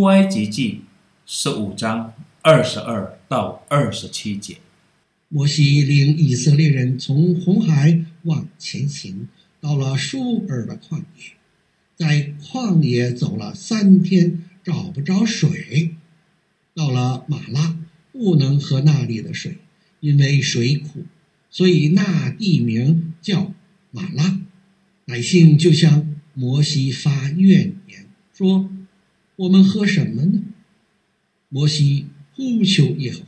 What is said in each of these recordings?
出埃及记十五章二十二到二十七节。摩西领以色列人从红海往前行，到了舒尔的旷野，在旷野走了三天，找不着水。到了马拉，不能喝那里的水，因为水苦，所以那地名叫马拉。百姓就向摩西发怨言，说：“我们喝什么呢？”摩西呼求耶和华。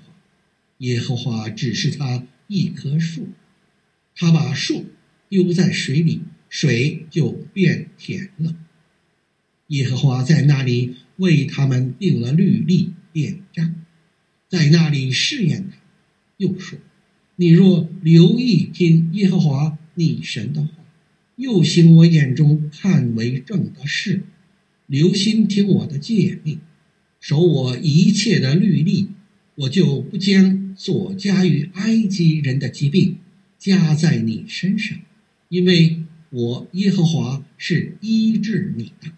耶和华指示他一棵树，他把树丢在水里，水就变甜了。耶和华在那里为他们定了律例典章，在那里试验他，又说：“你若留意听耶和华你神的话，又行我眼中看为正的事，留心听我的诫命，守我一切的律例，我就不将。”所加于埃及人的疾病，加在你身上，因为我耶和华是医治你的。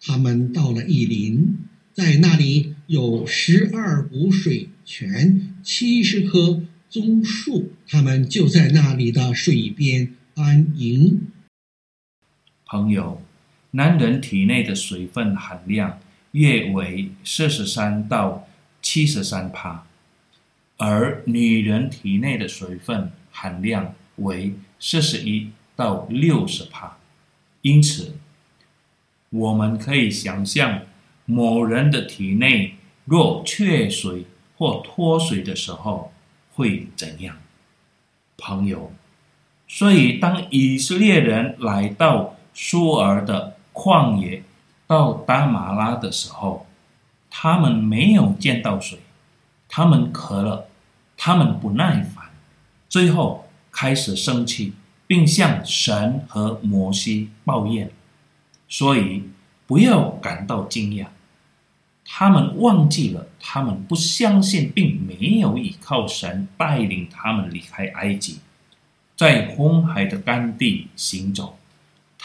他们到了以琳，在那里有十二股水泉，七十棵棕树，他们就在那里的水边安营。朋友，男人体内的水分含量约为四十三到七十三帕。而女人体内的水分含量为四十一到六十帕，因此我们可以想象某人的体内若缺水或脱水的时候会怎样。朋友，所以当以色列人来到舒尔的旷野，到达马拉的时候，他们没有见到水。他们渴了，他们不耐烦，最后开始生气，并向神和摩西抱怨。所以不要感到惊讶，他们忘记了，他们不相信，并没有依靠神带领他们离开埃及，在红海的干地行走。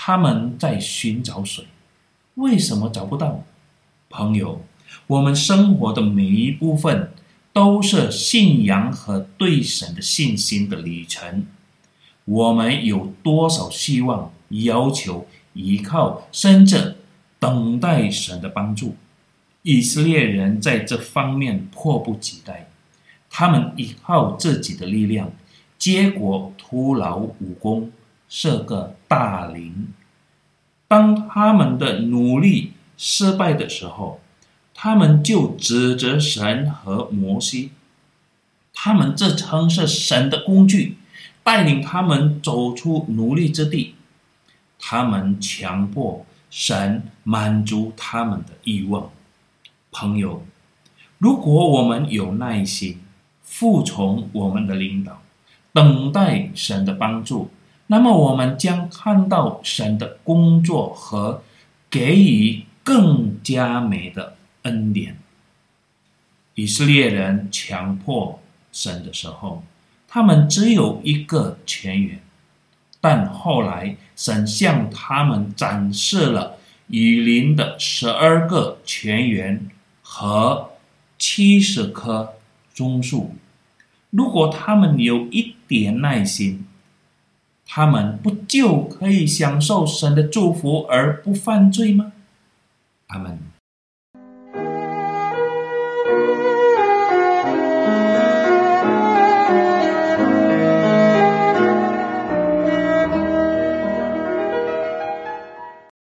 他们在寻找水，为什么找不到？朋友，我们生活的每一部分。都是信仰和对神的信心的旅程。我们有多少希望、要求、依靠，甚至等待神的帮助？以色列人在这方面迫不及待，他们依靠自己的力量，结果徒劳无功，是个大灵。当他们的努力失败的时候，他们就指责神和摩西，他们自称是神的工具，带领他们走出奴隶之地。他们强迫神满足他们的欲望。朋友，如果我们有耐心，服从我们的领导，等待神的帮助，那么我们将看到神的工作和给予更加美的。恩典。以色列人强迫神的时候，他们只有一个泉源，但后来神向他们展示了雨林的十二个泉源和七十棵棕树。如果他们有一点耐心，他们不就可以享受神的祝福而不犯罪吗？阿门。